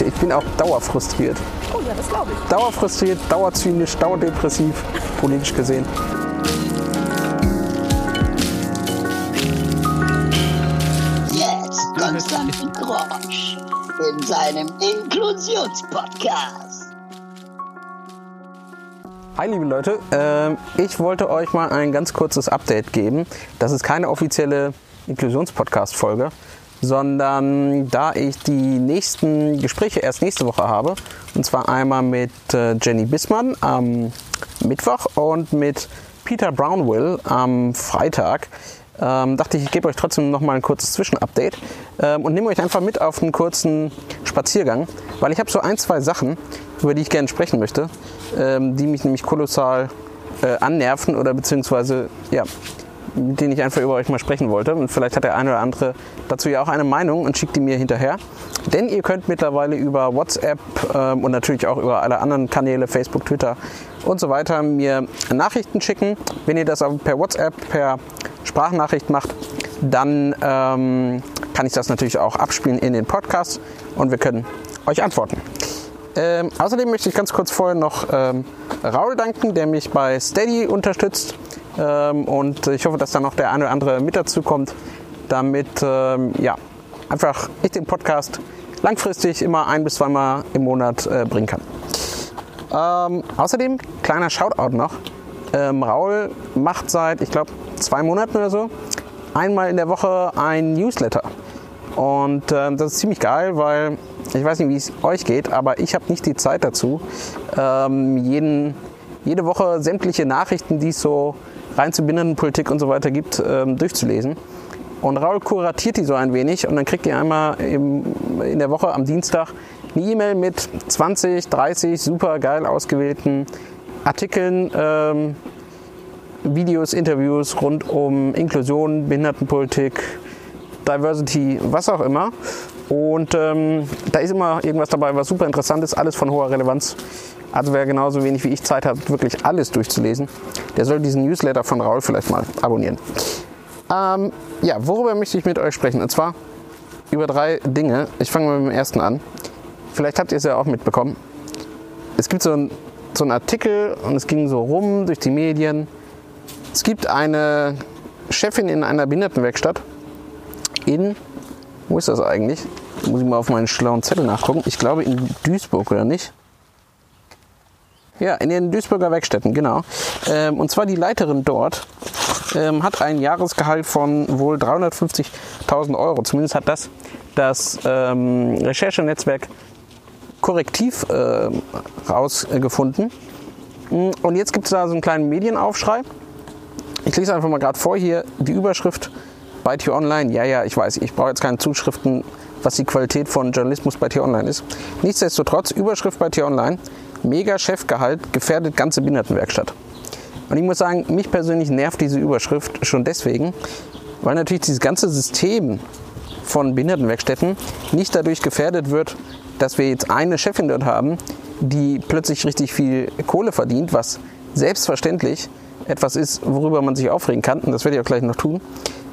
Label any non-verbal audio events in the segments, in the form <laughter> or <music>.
ich, ich bin auch dauerfrustriert. Oh ja, das glaube ich. Dauerfrustriert, dauerzynisch, dauerdepressiv, politisch gesehen. Jetzt Konstantin Grosch in seinem Inklusionspodcast. Hi liebe Leute, ähm, ich wollte euch mal ein ganz kurzes Update geben. Das ist keine offizielle Inklusionspodcast-Folge, sondern da ich die nächsten Gespräche erst nächste Woche habe, und zwar einmal mit äh, Jenny Bissmann am Mittwoch und mit Peter Brownwill am Freitag, ähm, dachte ich, ich gebe euch trotzdem noch mal ein kurzes Zwischenupdate. Ähm, und nehme euch einfach mit auf einen kurzen Spaziergang, weil ich habe so ein, zwei Sachen, über die ich gerne sprechen möchte, ähm, die mich nämlich kolossal äh, annerven oder beziehungsweise, ja, denen ich einfach über euch mal sprechen wollte. Und vielleicht hat der eine oder andere dazu ja auch eine Meinung und schickt die mir hinterher. Denn ihr könnt mittlerweile über WhatsApp ähm, und natürlich auch über alle anderen Kanäle, Facebook, Twitter und so weiter, mir Nachrichten schicken. Wenn ihr das per WhatsApp, per Sprachnachricht macht, dann ähm, kann ich das natürlich auch abspielen in den Podcast und wir können euch antworten. Ähm, außerdem möchte ich ganz kurz vorher noch ähm, Raul danken, der mich bei Steady unterstützt. Ähm, und ich hoffe, dass da noch der eine oder andere mit dazu kommt, damit ähm, ja, einfach ich den Podcast langfristig immer ein bis zweimal im Monat äh, bringen kann. Ähm, außerdem, kleiner Shoutout noch. Ähm, Raul macht seit, ich glaube, zwei Monaten oder so, einmal in der Woche ein Newsletter. Und ähm, das ist ziemlich geil, weil ich weiß nicht, wie es euch geht, aber ich habe nicht die Zeit dazu, ähm, jeden, jede Woche sämtliche Nachrichten, die es so rein zu Binnenpolitik und so weiter gibt, ähm, durchzulesen. Und Raul kuratiert die so ein wenig und dann kriegt ihr einmal in der Woche am Dienstag eine E-Mail mit 20, 30 super geil ausgewählten Artikeln, ähm, Videos, Interviews rund um Inklusion, Behindertenpolitik, Diversity, was auch immer. Und ähm, da ist immer irgendwas dabei, was super interessant ist, alles von hoher Relevanz. Also wer genauso wenig wie ich Zeit hat, wirklich alles durchzulesen, der soll diesen Newsletter von Raul vielleicht mal abonnieren. Ähm, ja, worüber möchte ich mit euch sprechen? Und zwar über drei Dinge. Ich fange mal mit dem ersten an. Vielleicht habt ihr es ja auch mitbekommen. Es gibt so einen so Artikel und es ging so rum durch die Medien. Es gibt eine Chefin in einer Behindertenwerkstatt in, wo ist das eigentlich? Muss ich mal auf meinen schlauen Zettel nachgucken. Ich glaube in Duisburg oder nicht? Ja, in den Duisburger Werkstätten, genau. Ähm, und zwar die Leiterin dort ähm, hat ein Jahresgehalt von wohl 350.000 Euro. Zumindest hat das das ähm, Recherchenetzwerk Korrektiv äh, rausgefunden. Und jetzt gibt es da so einen kleinen Medienaufschrei. Ich lese einfach mal gerade vor hier die Überschrift bei T-Online. Ja, ja, ich weiß, ich brauche jetzt keine Zuschriften, was die Qualität von Journalismus bei T-Online ist. Nichtsdestotrotz, Überschrift bei T-Online, mega Chefgehalt gefährdet ganze Behindertenwerkstatt. Und ich muss sagen, mich persönlich nervt diese Überschrift schon deswegen, weil natürlich dieses ganze System von Behindertenwerkstätten nicht dadurch gefährdet wird, dass wir jetzt eine Chefin dort haben, die plötzlich richtig viel Kohle verdient, was selbstverständlich etwas ist, worüber man sich aufregen kann. Und das werde ich auch gleich noch tun.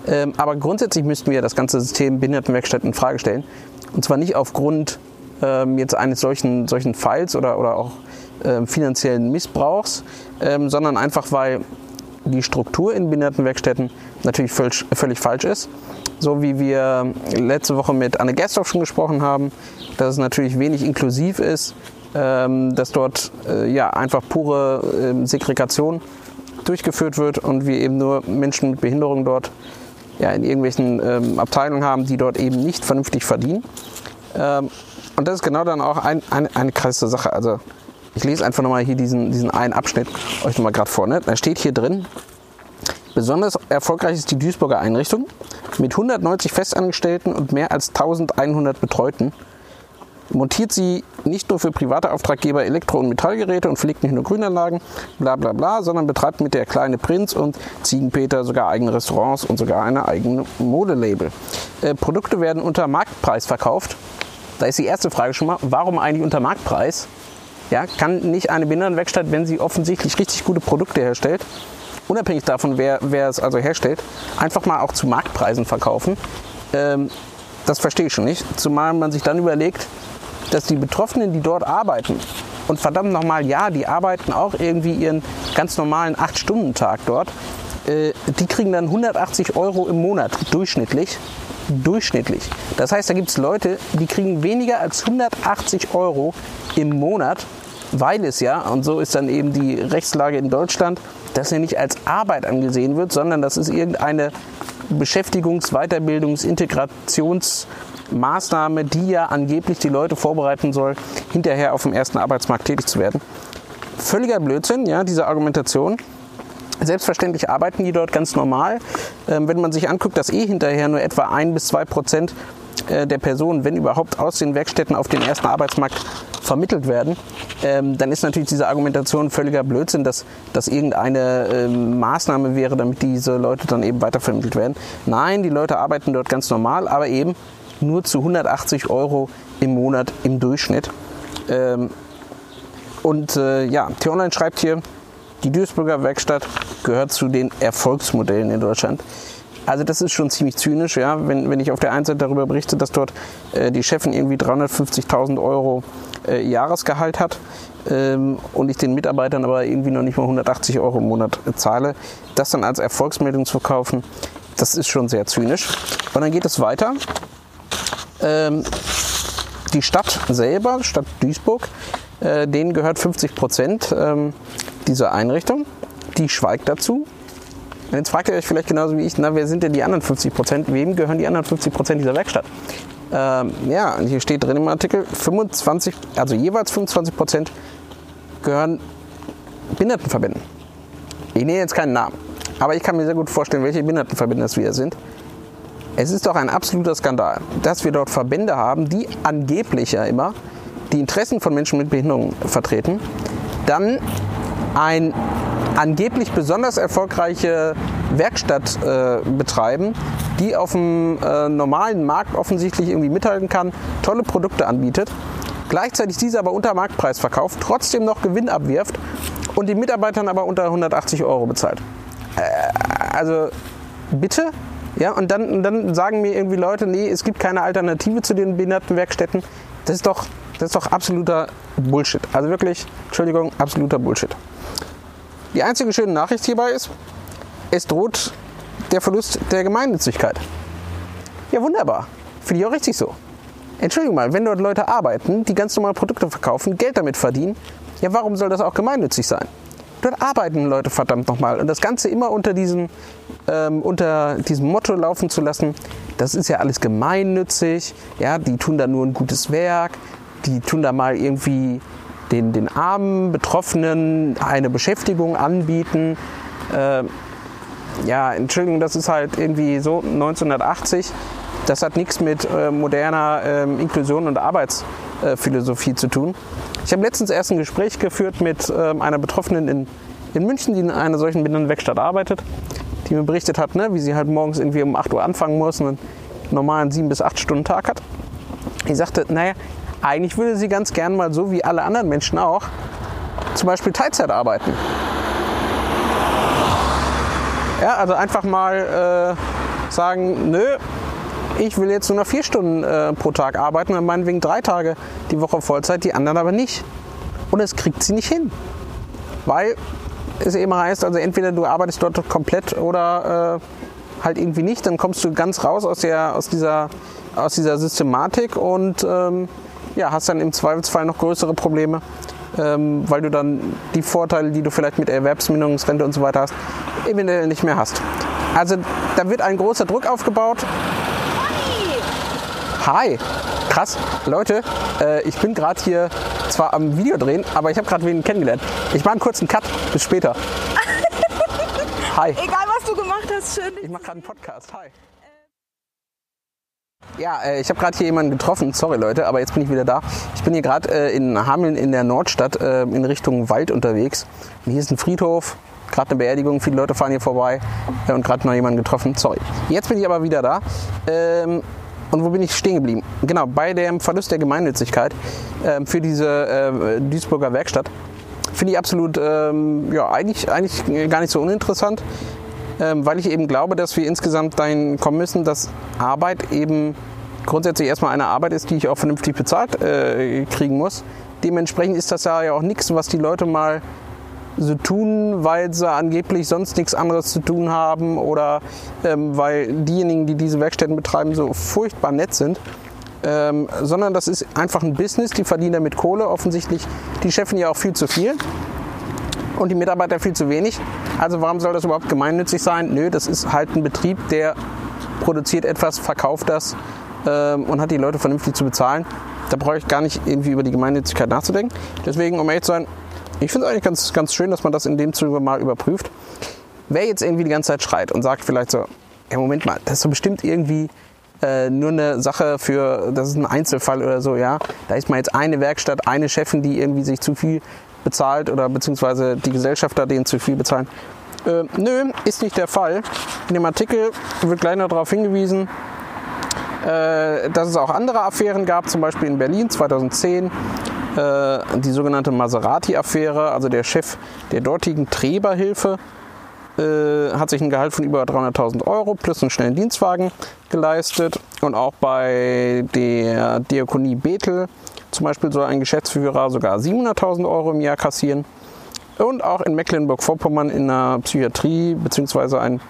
Ähm, aber grundsätzlich müssten wir das ganze System Behindertenwerkstätten in Frage stellen. Und zwar nicht aufgrund ähm, jetzt eines solchen, solchen Falls oder, oder auch ähm, finanziellen Missbrauchs, ähm, sondern einfach, weil die Struktur in Behindertenwerkstätten natürlich völlig, völlig falsch ist. So wie wir letzte Woche mit Anne Gerstorf schon gesprochen haben, dass es natürlich wenig inklusiv ist, ähm, dass dort äh, ja einfach pure ähm, Segregation durchgeführt wird und wir eben nur Menschen mit Behinderung dort ja, in irgendwelchen ähm, Abteilungen haben, die dort eben nicht vernünftig verdienen. Ähm, und das ist genau dann auch ein, ein, eine krasse Sache. Also ich lese einfach nochmal hier diesen, diesen einen Abschnitt euch nochmal gerade vor. Ne? Da steht hier drin, besonders erfolgreich ist die Duisburger Einrichtung mit 190 Festangestellten und mehr als 1100 Betreuten montiert sie nicht nur für private Auftraggeber Elektro- und Metallgeräte und pflegt nicht nur Grünanlagen, bla bla bla, sondern betreibt mit der kleine Prinz und Ziegenpeter sogar eigene Restaurants und sogar eine eigene Modelabel. Äh, Produkte werden unter Marktpreis verkauft. Da ist die erste Frage schon mal, warum eigentlich unter Marktpreis? Ja, kann nicht eine Behindertenwerkstatt, wenn sie offensichtlich richtig gute Produkte herstellt, unabhängig davon, wer, wer es also herstellt, einfach mal auch zu Marktpreisen verkaufen? Ähm, das verstehe ich schon nicht. Zumal man sich dann überlegt, dass die Betroffenen, die dort arbeiten, und verdammt nochmal, ja, die arbeiten auch irgendwie ihren ganz normalen 8-Stunden-Tag dort, äh, die kriegen dann 180 Euro im Monat durchschnittlich. Durchschnittlich. Das heißt, da gibt es Leute, die kriegen weniger als 180 Euro im Monat, weil es ja, und so ist dann eben die Rechtslage in Deutschland, dass er nicht als Arbeit angesehen wird, sondern das ist irgendeine Beschäftigungs-, Weiterbildungs-, Integrationsmaßnahme, die ja angeblich die Leute vorbereiten soll, hinterher auf dem ersten Arbeitsmarkt tätig zu werden. Völliger Blödsinn, ja, diese Argumentation. Selbstverständlich arbeiten die dort ganz normal. Ähm, wenn man sich anguckt, dass eh hinterher nur etwa ein bis zwei Prozent äh, der Personen, wenn überhaupt aus den Werkstätten auf den ersten Arbeitsmarkt vermittelt werden, ähm, dann ist natürlich diese Argumentation völliger Blödsinn, dass das irgendeine ähm, Maßnahme wäre, damit diese Leute dann eben weitervermittelt werden. Nein, die Leute arbeiten dort ganz normal, aber eben nur zu 180 Euro im Monat im Durchschnitt. Und äh, ja, T-Online schreibt hier, die Duisburger Werkstatt gehört zu den Erfolgsmodellen in Deutschland. Also das ist schon ziemlich zynisch, ja, wenn, wenn ich auf der einen Seite darüber berichte, dass dort äh, die Chefin irgendwie 350.000 Euro äh, Jahresgehalt hat ähm, und ich den Mitarbeitern aber irgendwie noch nicht mal 180 Euro im Monat äh, zahle, das dann als Erfolgsmeldung zu verkaufen, das ist schon sehr zynisch. Und dann geht es weiter. Ähm, die Stadt selber, Stadt Duisburg, äh, denen gehört 50 Prozent ähm, dieser Einrichtung. Die schweigt dazu. Und jetzt fragt ihr euch vielleicht genauso wie ich, na, wer sind denn die anderen 50 Prozent? Wem gehören die anderen 50 Prozent dieser Werkstatt? Ähm, ja, und hier steht drin im Artikel, 25, also jeweils 25 Prozent gehören Behindertenverbänden. Ich nehme jetzt keinen Namen, aber ich kann mir sehr gut vorstellen, welche Behindertenverbände das wieder sind. Es ist doch ein absoluter Skandal, dass wir dort Verbände haben, die angeblich ja immer die Interessen von Menschen mit Behinderung vertreten, dann ein angeblich besonders erfolgreiche Werkstatt äh, betreiben, die auf dem äh, normalen Markt offensichtlich irgendwie mithalten kann, tolle Produkte anbietet, gleichzeitig diese aber unter Marktpreis verkauft, trotzdem noch Gewinn abwirft und die Mitarbeitern aber unter 180 Euro bezahlt. Äh, also bitte? Ja, und dann, und dann sagen mir irgendwie Leute, nee, es gibt keine Alternative zu den Behindertenwerkstätten. Das ist doch, das ist doch absoluter Bullshit. Also wirklich, Entschuldigung, absoluter Bullshit. Die einzige schöne Nachricht hierbei ist, es droht der Verlust der Gemeinnützigkeit. Ja, wunderbar. Finde ich auch richtig so. Entschuldigung mal, wenn dort Leute arbeiten, die ganz normal Produkte verkaufen, Geld damit verdienen, ja, warum soll das auch gemeinnützig sein? Dort arbeiten Leute verdammt nochmal. Und das Ganze immer unter diesem, ähm, unter diesem Motto laufen zu lassen, das ist ja alles gemeinnützig, ja, die tun da nur ein gutes Werk, die tun da mal irgendwie den, den armen Betroffenen eine Beschäftigung anbieten. Äh, ja, Entschuldigung, das ist halt irgendwie so 1980. Das hat nichts mit äh, moderner äh, Inklusion und Arbeitsphilosophie zu tun. Ich habe letztens erst ein Gespräch geführt mit ähm, einer Betroffenen in, in München, die in einer solchen Binnenwerkstatt arbeitet, die mir berichtet hat, ne, wie sie halt morgens irgendwie um 8 Uhr anfangen muss und einen normalen 7 bis 8 Stunden Tag hat. Ich sagte, naja, eigentlich würde sie ganz gern mal so wie alle anderen Menschen auch zum Beispiel Teilzeit arbeiten. Ja, also einfach mal äh, sagen, nö, ich will jetzt nur noch vier Stunden äh, pro Tag arbeiten und meinetwegen drei Tage die Woche Vollzeit, die anderen aber nicht. Und das kriegt sie nicht hin. Weil es eben heißt, also entweder du arbeitest dort komplett oder äh, halt irgendwie nicht, dann kommst du ganz raus aus, der, aus, dieser, aus dieser Systematik und ähm, ja, hast dann im Zweifelsfall noch größere Probleme, ähm, weil du dann die Vorteile, die du vielleicht mit Erwerbsminderungsrente und so weiter hast, eventuell nicht mehr hast. Also da wird ein großer Druck aufgebaut. Hi! Krass, Leute, äh, ich bin gerade hier zwar am Video drehen, aber ich habe gerade wen kennengelernt. Ich mache einen kurzen Cut. Bis später. <laughs> Hi. Egal, was du gemacht hast, schön. Ich mache gerade einen Podcast. Hi. Ja, äh, ich habe gerade hier jemanden getroffen. Sorry Leute, aber jetzt bin ich wieder da. Ich bin hier gerade äh, in Hameln in der Nordstadt äh, in Richtung Wald unterwegs. Und hier ist ein Friedhof, gerade eine Beerdigung. Viele Leute fahren hier vorbei und gerade noch jemanden getroffen. Sorry. Jetzt bin ich aber wieder da. Ähm, und wo bin ich stehen geblieben? Genau, bei dem Verlust der Gemeinnützigkeit ähm, für diese Duisburger Werkstatt. Finde ich absolut, ähm, ja, eigentlich, eigentlich gar nicht so uninteressant, weil ich eben glaube, dass wir insgesamt dahin kommen müssen, dass Arbeit eben grundsätzlich erstmal eine Arbeit ist, die ich auch vernünftig bezahlt äh, kriegen muss. Dementsprechend ist das ja auch nichts, was die Leute mal so tun, weil sie angeblich sonst nichts anderes zu tun haben oder ähm, weil diejenigen, die diese Werkstätten betreiben, so furchtbar nett sind. Ähm, sondern das ist einfach ein Business, die verdienen damit Kohle. Offensichtlich die Chefin ja auch viel zu viel und die Mitarbeiter viel zu wenig. Also warum soll das überhaupt gemeinnützig sein? Nö, das ist halt ein Betrieb, der produziert etwas, verkauft das ähm, und hat die Leute vernünftig zu bezahlen. Da brauche ich gar nicht irgendwie über die Gemeinnützigkeit nachzudenken. Deswegen, um ehrlich zu sein, ich finde es eigentlich ganz, ganz schön, dass man das in dem Zuge mal überprüft. Wer jetzt irgendwie die ganze Zeit schreit und sagt vielleicht so, ja Moment mal, das ist so bestimmt irgendwie äh, nur eine Sache für, das ist ein Einzelfall oder so, ja. Da ist mal jetzt eine Werkstatt, eine Chefin, die irgendwie sich zu viel bezahlt oder beziehungsweise die Gesellschafter denen zu viel bezahlen. Äh, nö, ist nicht der Fall. In dem Artikel wird gleich noch darauf hingewiesen, äh, dass es auch andere Affären gab, zum Beispiel in Berlin 2010 äh, die sogenannte Maserati-Affäre, also der Chef der dortigen Treberhilfe äh, hat sich ein Gehalt von über 300.000 Euro plus einen schnellen Dienstwagen geleistet. Und auch bei der Diakonie Bethel zum Beispiel soll ein Geschäftsführer sogar 700.000 Euro im Jahr kassieren. Und auch in Mecklenburg-Vorpommern in der Psychiatrie beziehungsweise ein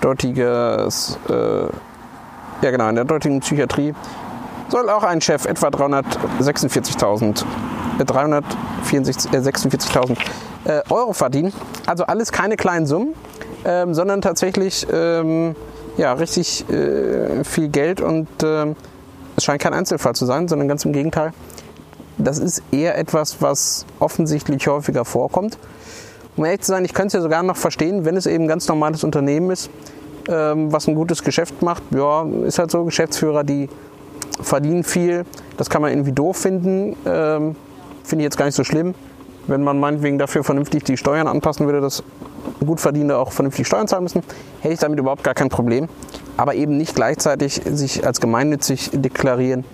dortiges, äh, ja genau, in der dortigen Psychiatrie soll auch ein Chef etwa 346.000 äh, 346.000 äh, Euro verdienen. Also alles keine kleinen Summen, ähm, sondern tatsächlich ähm, ja, richtig äh, viel Geld und äh, es scheint kein Einzelfall zu sein, sondern ganz im Gegenteil. Das ist eher etwas, was offensichtlich häufiger vorkommt. Um ehrlich zu sein, ich könnte es ja sogar noch verstehen, wenn es eben ein ganz normales Unternehmen ist, ähm, was ein gutes Geschäft macht. Ja, ist halt so, Geschäftsführer, die verdienen viel. Das kann man irgendwie doof finden. Ähm, Finde ich jetzt gar nicht so schlimm. Wenn man meinetwegen dafür vernünftig die Steuern anpassen würde, dass gut Verdienende auch vernünftig Steuern zahlen müssen, hätte ich damit überhaupt gar kein Problem. Aber eben nicht gleichzeitig sich als gemeinnützig deklarieren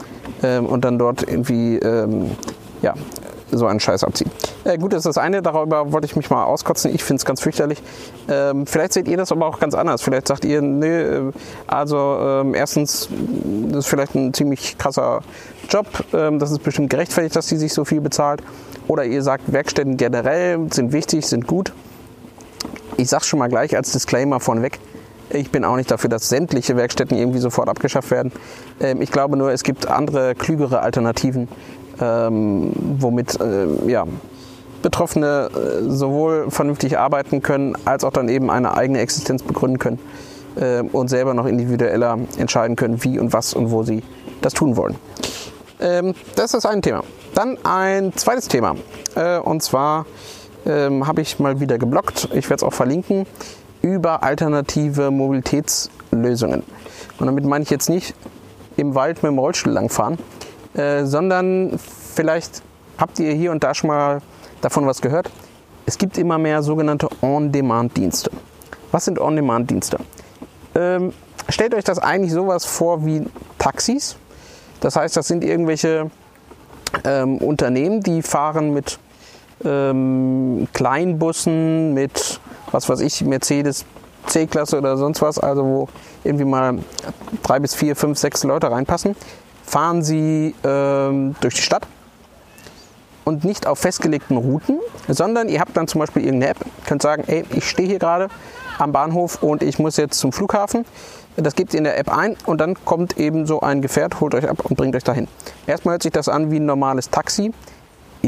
ähm, und dann dort irgendwie ähm, ja, so einen Scheiß abziehen. Äh, gut, das ist das eine, darüber wollte ich mich mal auskotzen. Ich finde es ganz fürchterlich. Ähm, vielleicht seht ihr das aber auch ganz anders. Vielleicht sagt ihr, nee, äh, also ähm, erstens, das ist vielleicht ein ziemlich krasser Job. Ähm, das ist bestimmt gerechtfertigt, dass die sich so viel bezahlt. Oder ihr sagt, Werkstätten generell sind wichtig, sind gut. Ich sage schon mal gleich als Disclaimer vorneweg. Ich bin auch nicht dafür, dass sämtliche Werkstätten irgendwie sofort abgeschafft werden. Ähm, ich glaube nur, es gibt andere, klügere Alternativen, ähm, womit äh, ja, Betroffene äh, sowohl vernünftig arbeiten können, als auch dann eben eine eigene Existenz begründen können äh, und selber noch individueller entscheiden können, wie und was und wo sie das tun wollen. Ähm, das ist ein Thema. Dann ein zweites Thema. Äh, und zwar ähm, habe ich mal wieder geblockt, ich werde es auch verlinken, über alternative Mobilitätslösungen. Und damit meine ich jetzt nicht im Wald mit dem Rollstuhl langfahren, äh, sondern vielleicht habt ihr hier und da schon mal davon was gehört. Es gibt immer mehr sogenannte On-Demand-Dienste. Was sind On-Demand-Dienste? Ähm, stellt euch das eigentlich sowas vor wie Taxis. Das heißt, das sind irgendwelche ähm, Unternehmen, die fahren mit ähm, Kleinbussen, mit was weiß ich, Mercedes C-Klasse oder sonst was, also wo irgendwie mal drei bis vier, fünf, sechs Leute reinpassen, fahren sie ähm, durch die Stadt und nicht auf festgelegten Routen, sondern ihr habt dann zum Beispiel irgendeine App, könnt sagen, ey, ich stehe hier gerade am Bahnhof und ich muss jetzt zum Flughafen. Das gebt ihr in der App ein und dann kommt eben so ein Gefährt, holt euch ab und bringt euch dahin. Erstmal hört sich das an wie ein normales Taxi,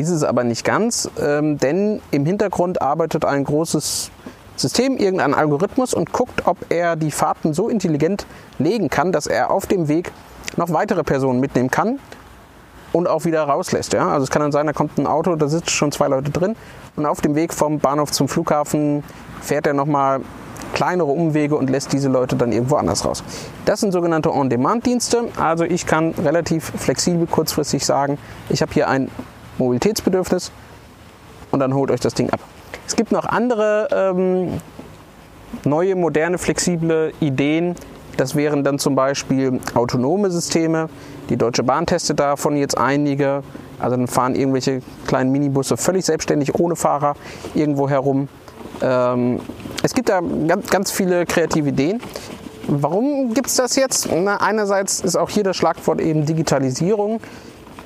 ist es aber nicht ganz, ähm, denn im Hintergrund arbeitet ein großes System, irgendein Algorithmus und guckt, ob er die Fahrten so intelligent legen kann, dass er auf dem Weg noch weitere Personen mitnehmen kann und auch wieder rauslässt. Ja? Also es kann dann sein, da kommt ein Auto, da sitzen schon zwei Leute drin und auf dem Weg vom Bahnhof zum Flughafen fährt er nochmal kleinere Umwege und lässt diese Leute dann irgendwo anders raus. Das sind sogenannte On-Demand-Dienste. Also ich kann relativ flexibel kurzfristig sagen, ich habe hier ein Mobilitätsbedürfnis und dann holt euch das Ding ab. Es gibt noch andere ähm, neue, moderne, flexible Ideen. Das wären dann zum Beispiel autonome Systeme. Die Deutsche Bahn testet davon jetzt einige. Also dann fahren irgendwelche kleinen Minibusse völlig selbstständig ohne Fahrer irgendwo herum. Ähm, es gibt da ganz, ganz viele kreative Ideen. warum gibt es das jetzt? Na, einerseits ist auch hier das Schlagwort eben Digitalisierung.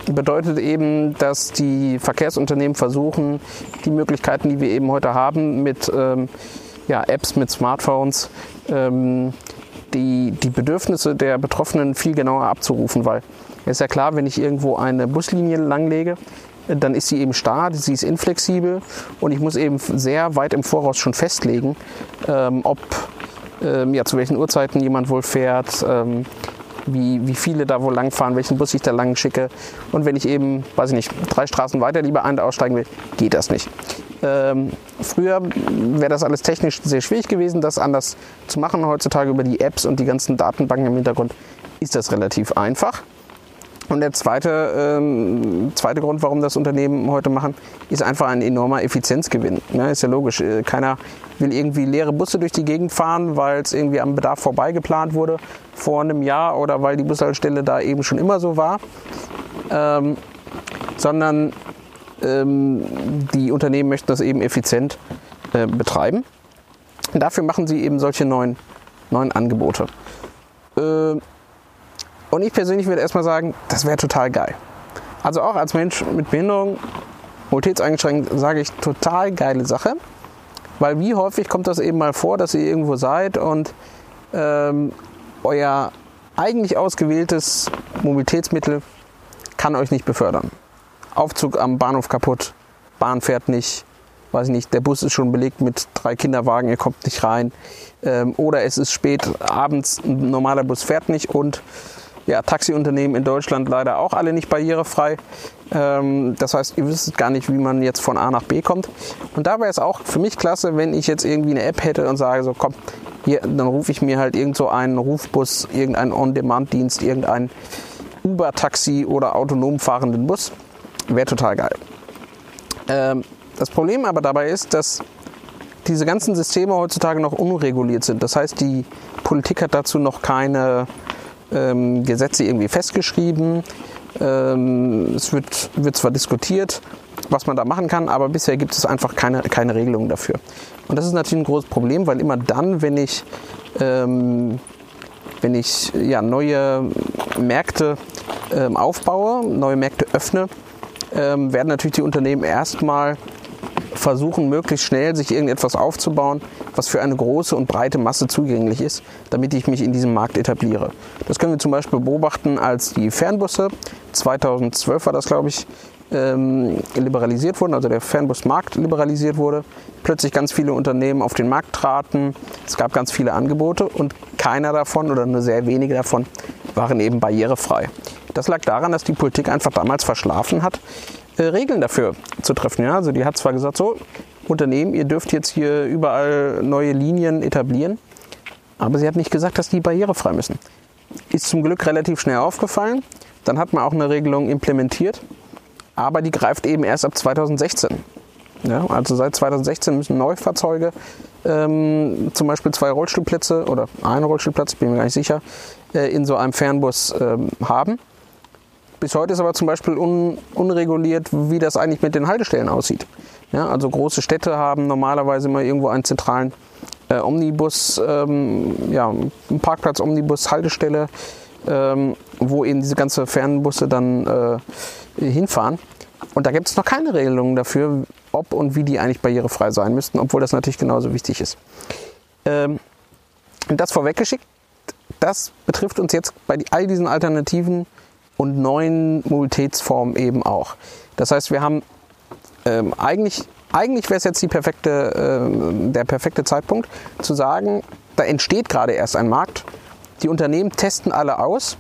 Bedeutet eben, dass die Verkehrsunternehmen versuchen, die Möglichkeiten, die wir eben heute haben, mit ähm, ja, Apps, mit Smartphones, ähm, die, die Bedürfnisse der Betroffenen viel genauer abzurufen, weil es ist ja klar, wenn ich irgendwo eine Buslinie langlege, dann ist sie eben starr, sie ist inflexibel und ich muss eben sehr weit im Voraus schon festlegen, ähm, ob ähm, ja, zu welchen Uhrzeiten jemand wohl fährt, ähm, wie, wie viele da wohl langfahren, welchen Bus ich da lang schicke. Und wenn ich eben, weiß ich nicht, drei Straßen weiter lieber ein- aussteigen will, geht das nicht. Ähm, früher wäre das alles technisch sehr schwierig gewesen, das anders zu machen. Heutzutage über die Apps und die ganzen Datenbanken im Hintergrund ist das relativ einfach. Und der zweite, ähm, zweite Grund, warum das Unternehmen heute machen, ist einfach ein enormer Effizienzgewinn. Ja, ist ja logisch. Äh, keiner will irgendwie leere Busse durch die Gegend fahren, weil es irgendwie am Bedarf vorbei geplant wurde vor einem Jahr oder weil die Bushaltestelle da eben schon immer so war. Ähm, sondern ähm, die Unternehmen möchten das eben effizient äh, betreiben. Und dafür machen sie eben solche neuen, neuen Angebote. Äh, und ich persönlich würde erstmal sagen, das wäre total geil. Also auch als Mensch mit Behinderung, mobilitätseingeschränkt, sage ich total geile Sache. Weil wie häufig kommt das eben mal vor, dass ihr irgendwo seid und ähm, euer eigentlich ausgewähltes Mobilitätsmittel kann euch nicht befördern. Aufzug am Bahnhof kaputt, Bahn fährt nicht, weiß ich nicht, der Bus ist schon belegt mit drei Kinderwagen, ihr kommt nicht rein. Ähm, oder es ist spät abends, ein normaler Bus fährt nicht und ja, Taxiunternehmen in Deutschland leider auch alle nicht barrierefrei. Ähm, das heißt, ihr wisst gar nicht, wie man jetzt von A nach B kommt. Und da wäre es auch für mich klasse, wenn ich jetzt irgendwie eine App hätte und sage so, komm, hier, dann rufe ich mir halt irgend so einen Rufbus, irgendeinen On-Demand-Dienst, irgendein Uber-Taxi oder autonom fahrenden Bus. Wäre total geil. Ähm, das Problem aber dabei ist, dass diese ganzen Systeme heutzutage noch unreguliert sind. Das heißt, die Politik hat dazu noch keine ähm, Gesetze irgendwie festgeschrieben. Ähm, es wird, wird zwar diskutiert, was man da machen kann, aber bisher gibt es einfach keine, keine Regelung dafür. Und das ist natürlich ein großes Problem, weil immer dann, wenn ich, ähm, wenn ich ja, neue Märkte ähm, aufbaue, neue Märkte öffne, ähm, werden natürlich die Unternehmen erstmal versuchen, möglichst schnell sich irgendetwas aufzubauen, was für eine große und breite Masse zugänglich ist, damit ich mich in diesem Markt etabliere. Das können wir zum Beispiel beobachten, als die Fernbusse, 2012 war das, glaube ich, ähm, liberalisiert wurden, also der Fernbusmarkt liberalisiert wurde, plötzlich ganz viele Unternehmen auf den Markt traten, es gab ganz viele Angebote und keiner davon oder nur sehr wenige davon waren eben barrierefrei. Das lag daran, dass die Politik einfach damals verschlafen hat, äh, Regeln dafür zu treffen. Ja? Also die hat zwar gesagt, so Unternehmen, ihr dürft jetzt hier überall neue Linien etablieren, aber sie hat nicht gesagt, dass die barrierefrei müssen. Ist zum Glück relativ schnell aufgefallen. Dann hat man auch eine Regelung implementiert, aber die greift eben erst ab 2016. Ja, also seit 2016 müssen Neufahrzeuge ähm, zum Beispiel zwei Rollstuhlplätze oder einen Rollstuhlplatz, bin mir gar nicht sicher, äh, in so einem Fernbus ähm, haben. Bis heute ist aber zum Beispiel un, unreguliert, wie das eigentlich mit den Haltestellen aussieht. Ja, also große Städte haben normalerweise immer irgendwo einen zentralen äh, Omnibus, ähm, ja, Parkplatz, Omnibus, Haltestelle, ähm, wo eben diese ganzen Fernbusse dann äh, hinfahren. Und da gibt es noch keine Regelungen dafür, ob und wie die eigentlich barrierefrei sein müssten, obwohl das natürlich genauso wichtig ist. Ähm, das vorweggeschickt, das betrifft uns jetzt bei all diesen Alternativen und neuen Mobilitätsformen eben auch. Das heißt, wir haben ähm, eigentlich, eigentlich wäre es jetzt perfekte, äh, der perfekte Zeitpunkt zu sagen, da entsteht gerade erst ein Markt. Die Unternehmen testen alle aus.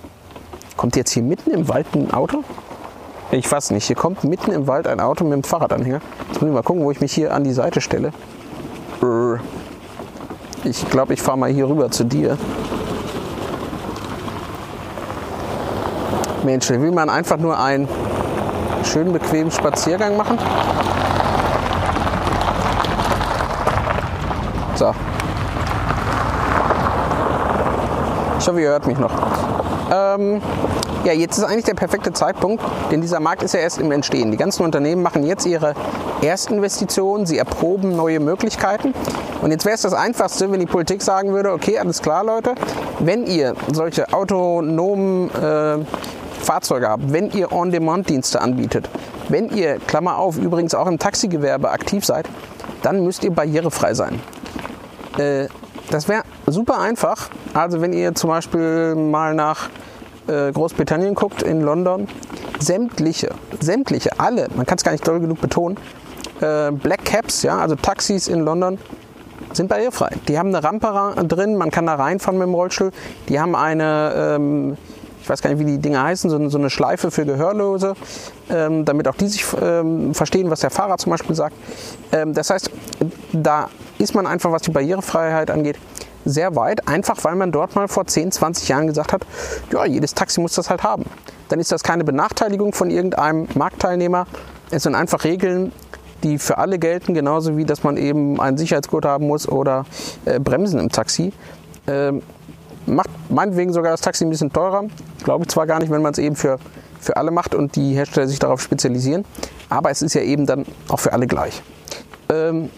Kommt jetzt hier mitten im Wald ein Auto? Ich weiß nicht. Hier kommt mitten im Wald ein Auto mit einem Fahrradanhänger. Jetzt muss ich mal gucken, wo ich mich hier an die Seite stelle. Ich glaube, ich fahre mal hier rüber zu dir. Mensch, will man einfach nur einen schönen, bequemen Spaziergang machen. So. Ich hoffe, ihr hört mich noch. Ähm, ja, jetzt ist eigentlich der perfekte Zeitpunkt, denn dieser Markt ist ja erst im Entstehen. Die ganzen Unternehmen machen jetzt ihre Erstinvestition, sie erproben neue Möglichkeiten. Und jetzt wäre es das Einfachste, wenn die Politik sagen würde, okay, alles klar, Leute, wenn ihr solche autonomen äh, Fahrzeuge habt, wenn ihr On-Demand-Dienste anbietet, wenn ihr, Klammer auf, übrigens auch im Taxigewerbe aktiv seid, dann müsst ihr barrierefrei sein. Äh, das wäre super einfach. Also wenn ihr zum Beispiel mal nach äh, Großbritannien guckt, in London, sämtliche, sämtliche, alle, man kann es gar nicht doll genug betonen, äh, Black Cabs, ja, also Taxis in London, sind barrierefrei. Die haben eine Rampe drin, man kann da reinfahren mit dem Rollstuhl. Die haben eine, ähm, ich weiß gar nicht, wie die Dinge heißen, so, so eine Schleife für Gehörlose, ähm, damit auch die sich ähm, verstehen, was der Fahrer zum Beispiel sagt. Ähm, das heißt, da ist man einfach, was die Barrierefreiheit angeht, sehr weit, einfach weil man dort mal vor 10, 20 Jahren gesagt hat, ja, jedes Taxi muss das halt haben. Dann ist das keine Benachteiligung von irgendeinem Marktteilnehmer. Es sind einfach Regeln, die für alle gelten, genauso wie dass man eben einen Sicherheitsgurt haben muss oder äh, Bremsen im Taxi. Ähm, macht meinetwegen sogar das Taxi ein bisschen teurer. Glaube ich zwar gar nicht, wenn man es eben für, für alle macht und die Hersteller sich darauf spezialisieren, aber es ist ja eben dann auch für alle gleich. Ähm,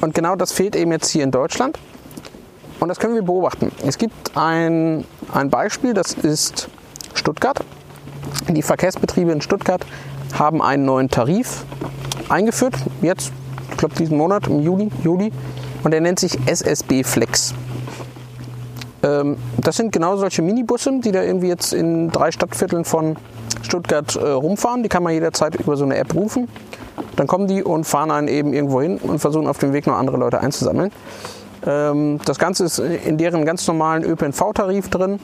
und genau das fehlt eben jetzt hier in Deutschland. Und das können wir beobachten. Es gibt ein, ein Beispiel, das ist Stuttgart. Die Verkehrsbetriebe in Stuttgart haben einen neuen Tarif eingeführt, jetzt, ich glaube diesen Monat, im Juli, Juli, und der nennt sich SSB Flex. Ähm, das sind genau solche Minibusse, die da irgendwie jetzt in drei Stadtvierteln von Stuttgart äh, rumfahren. Die kann man jederzeit über so eine App rufen. Dann kommen die und fahren einen eben irgendwo hin und versuchen auf dem Weg noch andere Leute einzusammeln. Ähm, das Ganze ist in deren ganz normalen ÖPNV-Tarif drin.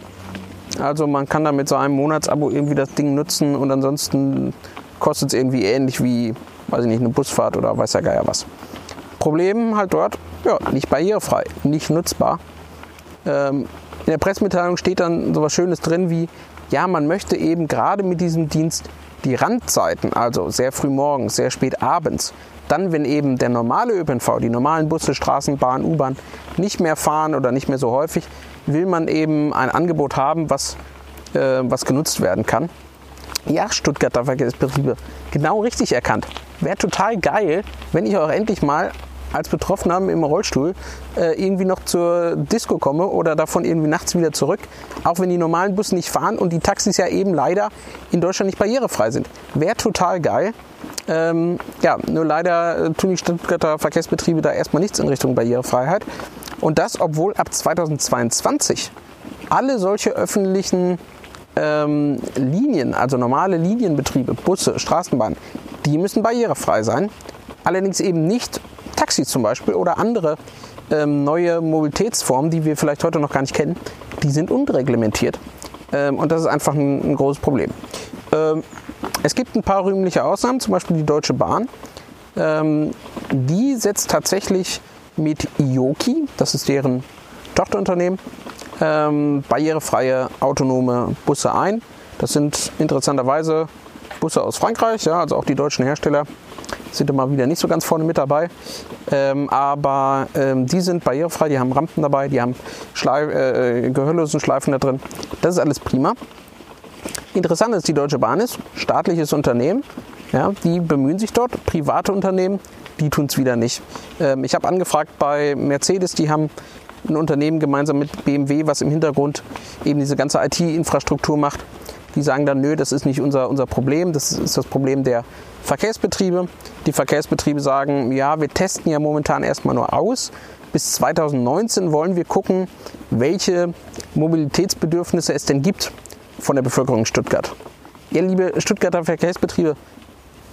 Also man kann da mit so einem Monatsabo irgendwie das Ding nutzen und ansonsten kostet es irgendwie ähnlich wie, weiß ich nicht, eine Busfahrt oder weiß ja Geier was. Problem halt dort, ja, nicht barrierefrei, nicht nutzbar. Ähm, in der Pressemitteilung steht dann so was Schönes drin wie, ja, man möchte eben gerade mit diesem Dienst die Randzeiten, also sehr früh morgens, sehr spät abends, dann, wenn eben der normale ÖPNV, die normalen Busse, Straßenbahn, U-Bahn nicht mehr fahren oder nicht mehr so häufig, will man eben ein Angebot haben, was, äh, was genutzt werden kann. Ja, Stuttgarter Verkehrsbetriebe, genau richtig erkannt. Wäre total geil, wenn ich auch endlich mal als Betroffener im Rollstuhl äh, irgendwie noch zur Disco komme oder davon irgendwie nachts wieder zurück, auch wenn die normalen Busse nicht fahren und die Taxis ja eben leider in Deutschland nicht barrierefrei sind. Wäre total geil. Ähm, ja, nur leider äh, tun die Stuttgarter Verkehrsbetriebe da erstmal nichts in Richtung Barrierefreiheit. Und das, obwohl ab 2022 alle solche öffentlichen ähm, Linien, also normale Linienbetriebe, Busse, Straßenbahnen, die müssen barrierefrei sein. Allerdings eben nicht Taxis zum Beispiel oder andere ähm, neue Mobilitätsformen, die wir vielleicht heute noch gar nicht kennen, die sind unreglementiert. Ähm, und das ist einfach ein, ein großes Problem. Ähm, es gibt ein paar rühmliche Ausnahmen, zum Beispiel die Deutsche Bahn. Ähm, die setzt tatsächlich mit Ioki, das ist deren Tochterunternehmen, ähm, barrierefreie autonome Busse ein. Das sind interessanterweise Busse aus Frankreich, ja, also auch die deutschen Hersteller sind immer wieder nicht so ganz vorne mit dabei. Ähm, aber ähm, die sind barrierefrei, die haben Rampen dabei, die haben Schleif äh, gehörlosen Schleifen da drin. Das ist alles prima. Interessant ist, die Deutsche Bahn ist staatliches Unternehmen. Ja, die bemühen sich dort. Private Unternehmen, die tun es wieder nicht. Ähm, ich habe angefragt bei Mercedes, die haben ein Unternehmen gemeinsam mit BMW, was im Hintergrund eben diese ganze IT-Infrastruktur macht. Die sagen dann, nö, das ist nicht unser, unser Problem, das ist das Problem der Verkehrsbetriebe. Die Verkehrsbetriebe sagen, ja, wir testen ja momentan erstmal nur aus. Bis 2019 wollen wir gucken, welche Mobilitätsbedürfnisse es denn gibt von der Bevölkerung in Stuttgart. Ja, liebe Stuttgarter Verkehrsbetriebe,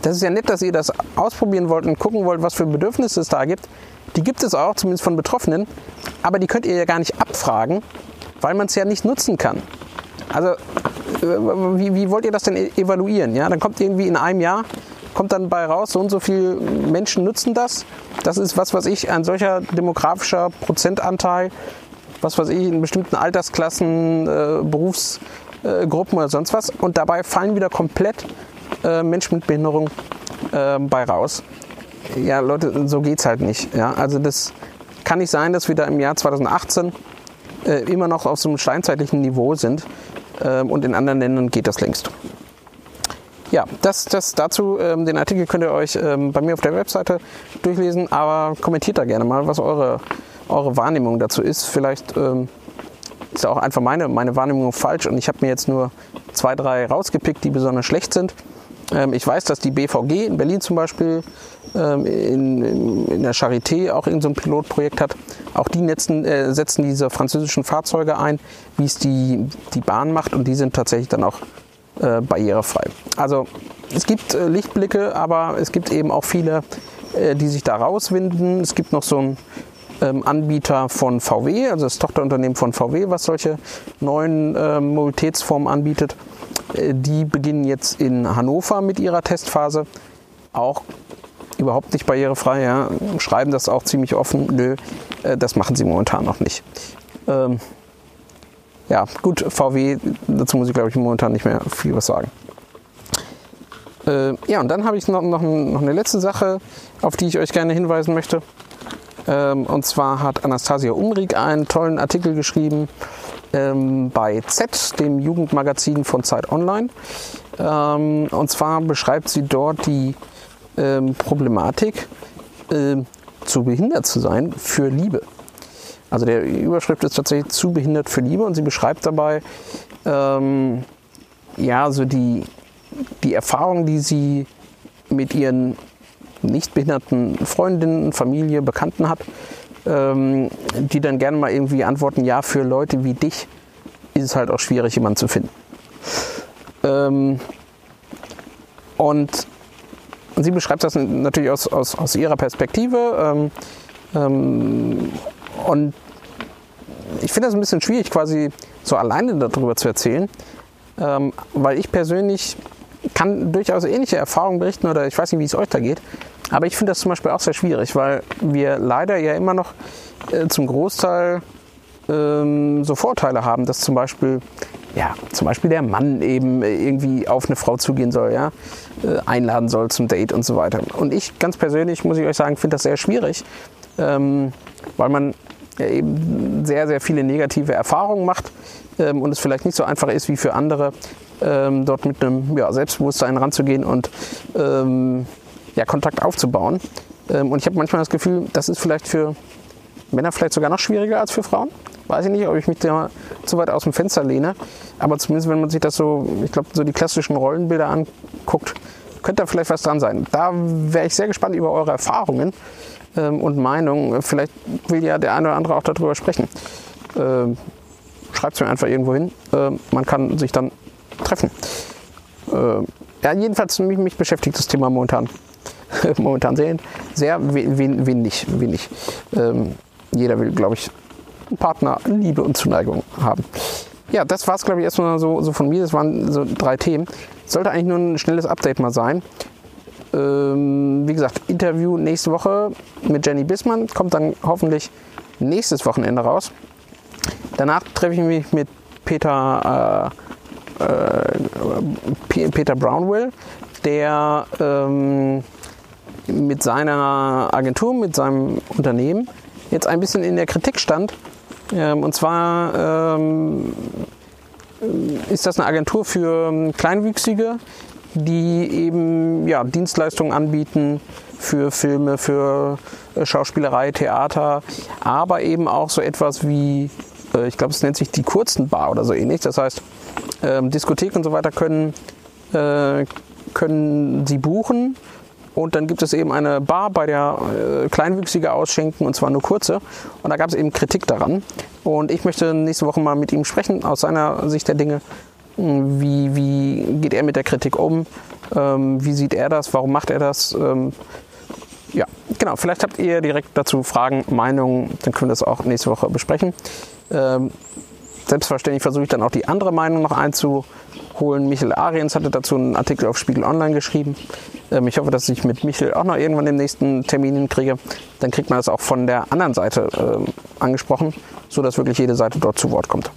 das ist ja nett, dass ihr das ausprobieren wollt und gucken wollt, was für Bedürfnisse es da gibt. Die gibt es auch, zumindest von Betroffenen, aber die könnt ihr ja gar nicht abfragen, weil man es ja nicht nutzen kann. Also, wie, wie, wollt ihr das denn e-, evaluieren? Ja, dann kommt irgendwie in einem Jahr, kommt dann bei raus, so und so viele Menschen nutzen das. Das ist was, was ich, ein solcher demografischer Prozentanteil, was weiß ich, in bestimmten Altersklassen, äh, Berufsgruppen oder sonst was. Und dabei fallen wieder komplett äh, Menschen mit Behinderung äh, bei raus. Ja, Leute, so geht's halt nicht. Ja, also das kann nicht sein, dass wir da im Jahr 2018 äh, immer noch auf so einem steinzeitlichen Niveau sind. Ähm, und in anderen Ländern geht das längst. ja, das, das dazu, ähm, den Artikel könnt ihr euch ähm, bei mir auf der Webseite durchlesen, aber kommentiert da gerne mal, was eure, eure Wahrnehmung dazu ist. Vielleicht ist auch einfach meine, meine Wahrnehmung falsch und ich habe mir jetzt nur zwei, drei rausgepickt, die besonders schlecht sind. Ähm, ich weiß, dass die BVG in Berlin zum Beispiel ähm, in, in, der Charité auch in so Pilotprojekt hat. Auch die netzen, äh, setzen diese französischen Fahrzeuge ein, wie es die, die Bahn macht und die sind tatsächlich dann auch äh, barrierefrei. Also es gibt äh, Lichtblicke, aber es gibt eben auch viele, äh, die sich da rauswinden. Es gibt noch so ein ähm, Anbieter von VW, also das Tochterunternehmen von VW, was solche neuen äh, Mobilitätsformen anbietet. Äh, die beginnen jetzt in Hannover mit ihrer Testphase. Auch überhaupt nicht barrierefrei, ja. schreiben das auch ziemlich offen. Nö, äh, das machen sie momentan noch nicht. Ähm, ja, gut, VW, dazu muss ich glaube ich momentan nicht mehr viel was sagen. Äh, ja, und dann habe ich noch, noch, noch, eine letzte Sache, auf die ich euch gerne hinweisen möchte. Ähm, und zwar hat Anastasia Umrig einen tollen Artikel geschrieben ähm, bei Z, dem Jugendmagazin von Zeit Online. Ähm, und zwar beschreibt sie dort die ähm, Problematik, äh, zu behindert zu sein für Liebe. Also der Überschrift ist tatsächlich zu behindert für Liebe und sie beschreibt dabei ähm, ja so die, die Erfahrung, die sie mit ihren nicht behinderten Freundinnen, Familie, Bekannten hat, ähm, die dann gerne mal irgendwie antworten, ja, für Leute wie dich ist es halt auch schwierig, jemanden zu finden. Ähm, und sie beschreibt das natürlich aus, aus, aus ihrer Perspektive. Ähm, ähm, und ich finde das ein bisschen schwierig, quasi so alleine darüber zu erzählen, ähm, weil ich persönlich kann durchaus ähnliche Erfahrungen berichten oder ich weiß nicht, wie es euch da geht. Aber ich finde das zum Beispiel auch sehr schwierig, weil wir leider ja immer noch äh, zum Großteil ähm, so Vorteile haben, dass zum Beispiel, ja, zum Beispiel der Mann eben irgendwie auf eine Frau zugehen soll, ja, äh, einladen soll zum Date und so weiter. Und ich ganz persönlich, muss ich euch sagen, finde das sehr schwierig, ähm, weil man ja eben sehr, sehr viele negative Erfahrungen macht ähm, und es vielleicht nicht so einfach ist wie für andere, ähm, dort mit einem ja, Selbstbewusstsein ranzugehen und ähm, ja, Kontakt aufzubauen. Ähm, und ich habe manchmal das Gefühl, das ist vielleicht für Männer vielleicht sogar noch schwieriger als für Frauen. Weiß ich nicht, ob ich mich da zu weit aus dem Fenster lehne. Aber zumindest, wenn man sich das so, ich glaube, so die klassischen Rollenbilder anguckt, könnte da vielleicht was dran sein. Da wäre ich sehr gespannt über eure Erfahrungen ähm, und Meinungen. Vielleicht will ja der eine oder andere auch darüber sprechen. Ähm, Schreibt es mir einfach irgendwo hin. Ähm, man kann sich dann treffen. Äh, ja, jedenfalls mich, mich beschäftigt das Thema momentan <laughs> momentan sehr, sehr wenig. wenig. Ähm, jeder will, glaube ich, einen Partner, Liebe und Zuneigung haben. Ja, das war es, glaube ich, erstmal so, so von mir. Das waren so drei Themen. Sollte eigentlich nur ein schnelles Update mal sein. Ähm, wie gesagt, Interview nächste Woche mit Jenny Bismann. Kommt dann hoffentlich nächstes Wochenende raus. Danach treffe ich mich mit Peter, äh, äh, Peter Brownwell, der ähm, mit seiner Agentur, mit seinem Unternehmen jetzt ein bisschen in der Kritik stand. Ähm, und zwar ähm, ist das eine Agentur für ähm, Kleinwüchsige, die eben ja, Dienstleistungen anbieten für Filme, für äh, Schauspielerei, Theater, aber eben auch so etwas wie, äh, ich glaube, es nennt sich die Kurzenbar oder so ähnlich. Das heißt, ähm, Diskotheken und so weiter können, äh, können sie buchen und dann gibt es eben eine Bar, bei der äh, Kleinwüchsige ausschenken und zwar nur kurze. Und da gab es eben Kritik daran. Und ich möchte nächste Woche mal mit ihm sprechen, aus seiner Sicht der Dinge. Hm, wie, wie geht er mit der Kritik um? Ähm, wie sieht er das? Warum macht er das? Ähm, ja, genau. Vielleicht habt ihr direkt dazu Fragen, Meinungen. Dann können wir das auch nächste Woche besprechen. Ähm, selbstverständlich versuche ich dann auch die andere Meinung noch einzuholen. Michael Ariens hatte dazu einen Artikel auf Spiegel Online geschrieben. Ähm, ich hoffe, dass ich mit Michael auch noch irgendwann den nächsten Termin hinkriege. Dann kriegt man das auch von der anderen Seite äh, angesprochen, sodass wirklich jede Seite dort zu Wort kommt.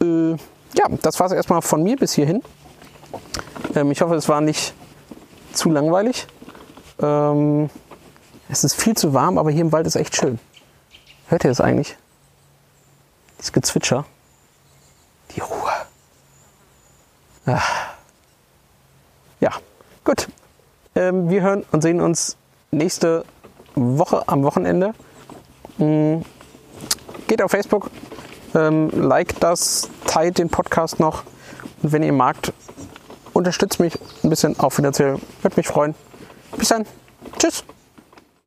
Äh, ja, das war es erstmal von mir bis hierhin. Ähm, ich hoffe, es war nicht zu langweilig. Ähm, es ist viel zu warm, aber hier im Wald ist echt schön. Hört ihr das eigentlich? Das Gezwitscher. Die Ruhe. Ach. Ja, gut. Ähm, wir hören und sehen uns nächste Woche am Wochenende. Mhm. Geht auf Facebook, ähm, liked das, teilt den Podcast noch. Und wenn ihr magt, unterstützt mich ein bisschen auch finanziell. Würde mich freuen. Bis dann. Tschüss.